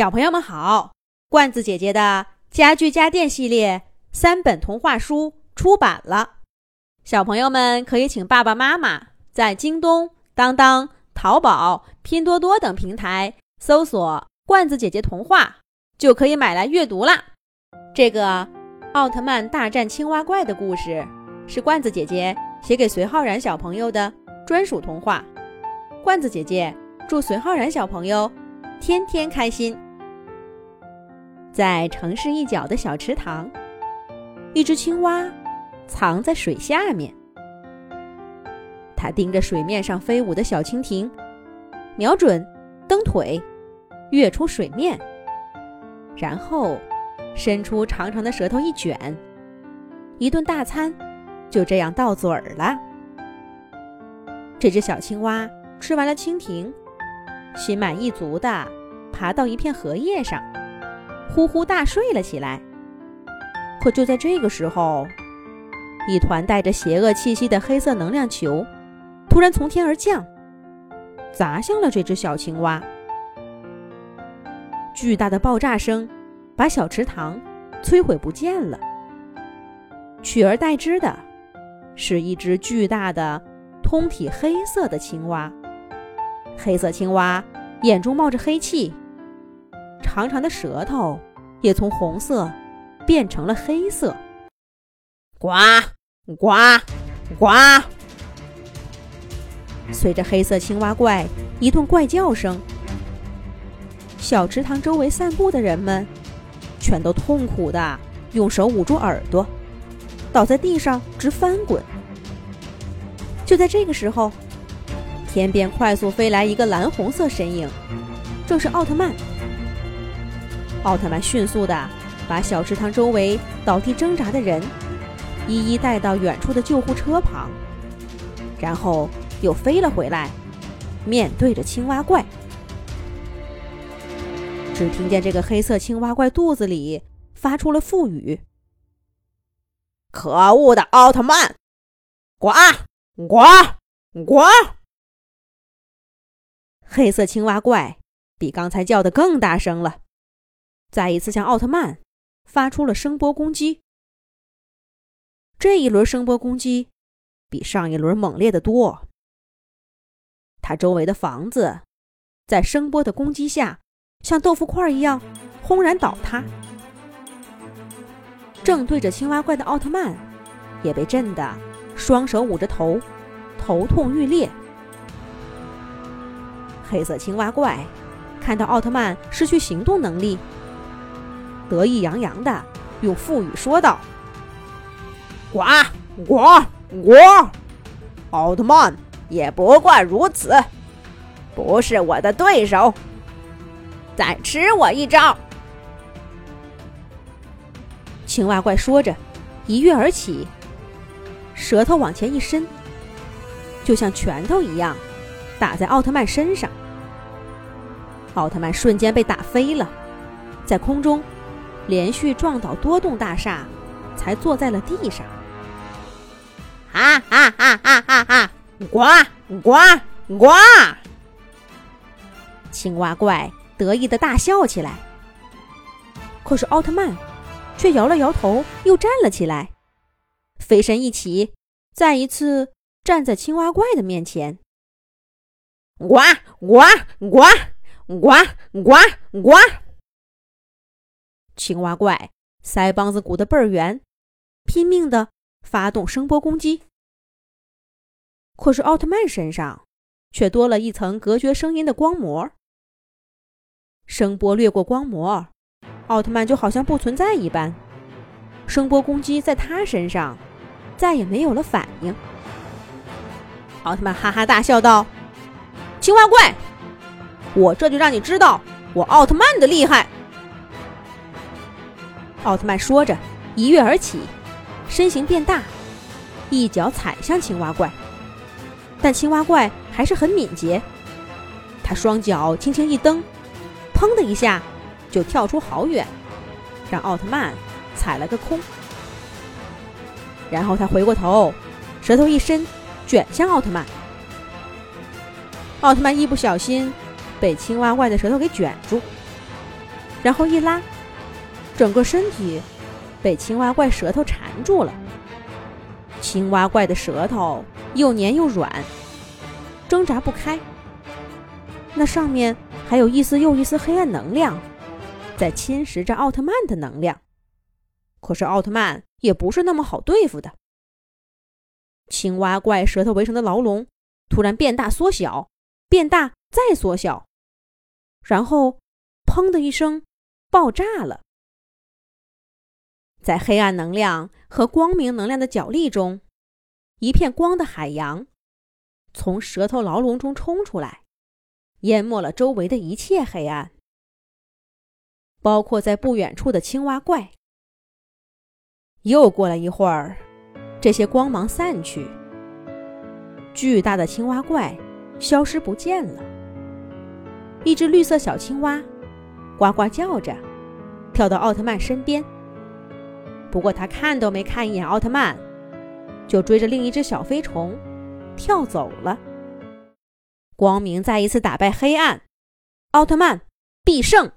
小朋友们好，罐子姐姐的家具家电系列三本童话书出版了，小朋友们可以请爸爸妈妈在京东、当当、淘宝、拼多多等平台搜索“罐子姐姐童话”，就可以买来阅读啦。这个奥特曼大战青蛙怪的故事是罐子姐姐写给隋浩然小朋友的专属童话。罐子姐姐祝隋浩然小朋友天天开心。在城市一角的小池塘，一只青蛙藏在水下面。它盯着水面上飞舞的小蜻蜓，瞄准，蹬腿，跃出水面，然后伸出长长的舌头一卷，一顿大餐就这样到嘴儿了。这只小青蛙吃完了蜻蜓，心满意足地爬到一片荷叶上。呼呼大睡了起来。可就在这个时候，一团带着邪恶气息的黑色能量球突然从天而降，砸向了这只小青蛙。巨大的爆炸声把小池塘摧毁不见了，取而代之的是一只巨大的、通体黑色的青蛙。黑色青蛙眼中冒着黑气。长长的舌头也从红色变成了黑色。呱呱呱！随着黑色青蛙怪一顿怪叫声，小池塘周围散步的人们全都痛苦的用手捂住耳朵，倒在地上直翻滚。就在这个时候，天边快速飞来一个蓝红色身影，正是奥特曼。奥特曼迅速地把小池塘周围倒地挣扎的人一一带到远处的救护车旁，然后又飞了回来，面对着青蛙怪。只听见这个黑色青蛙怪肚子里发出了腹语：“可恶的奥特曼，呱呱呱！”黑色青蛙怪比刚才叫的更大声了。再一次向奥特曼发出了声波攻击。这一轮声波攻击比上一轮猛烈的多。他周围的房子在声波的攻击下像豆腐块一样轰然倒塌。正对着青蛙怪的奥特曼也被震得双手捂着头，头痛欲裂。黑色青蛙怪看到奥特曼失去行动能力。得意洋洋的用腹语说道：“呱呱呱！奥特曼也不过如此，不是我的对手。再吃我一招！”青蛙怪说着，一跃而起，舌头往前一伸，就像拳头一样打在奥特曼身上。奥特曼瞬间被打飞了，在空中。连续撞倒多栋大厦，才坐在了地上。哈哈哈哈哈哈！呱呱呱！青蛙怪得意的大笑起来。可是奥特曼却摇了摇头，又站了起来，飞身一起，再一次站在青蛙怪的面前。呱呱呱呱呱呱！青蛙怪腮帮子鼓得倍儿圆，拼命的发动声波攻击。可是奥特曼身上却多了一层隔绝声音的光膜，声波掠过光膜，奥特曼就好像不存在一般。声波攻击在他身上再也没有了反应。奥特曼哈哈大笑道：“青蛙怪，我这就让你知道我奥特曼的厉害！”奥特曼说着，一跃而起，身形变大，一脚踩向青蛙怪。但青蛙怪还是很敏捷，他双脚轻轻一蹬，砰的一下就跳出好远，让奥特曼踩了个空。然后他回过头，舌头一伸，卷向奥特曼。奥特曼一不小心被青蛙怪的舌头给卷住，然后一拉，整个身体被青蛙怪舌头缠住了。青蛙怪的舌头又黏又软，挣扎不开。那上面还有一丝又一丝黑暗能量，在侵蚀着奥特曼的能量。可是奥特曼也不是那么好对付的。青蛙怪舌头围成的牢笼突然变大、缩小，变大再缩小，然后砰的一声爆炸了。在黑暗能量和光明能量的角力中，一片光的海洋从舌头牢笼中冲出来，淹没了周围的一切黑暗，包括在不远处的青蛙怪。又过了一会儿，这些光芒散去，巨大的青蛙怪消失不见了。一只绿色小青蛙呱呱叫着，跳到奥特曼身边。不过他看都没看一眼奥特曼，就追着另一只小飞虫跳走了。光明再一次打败黑暗，奥特曼必胜。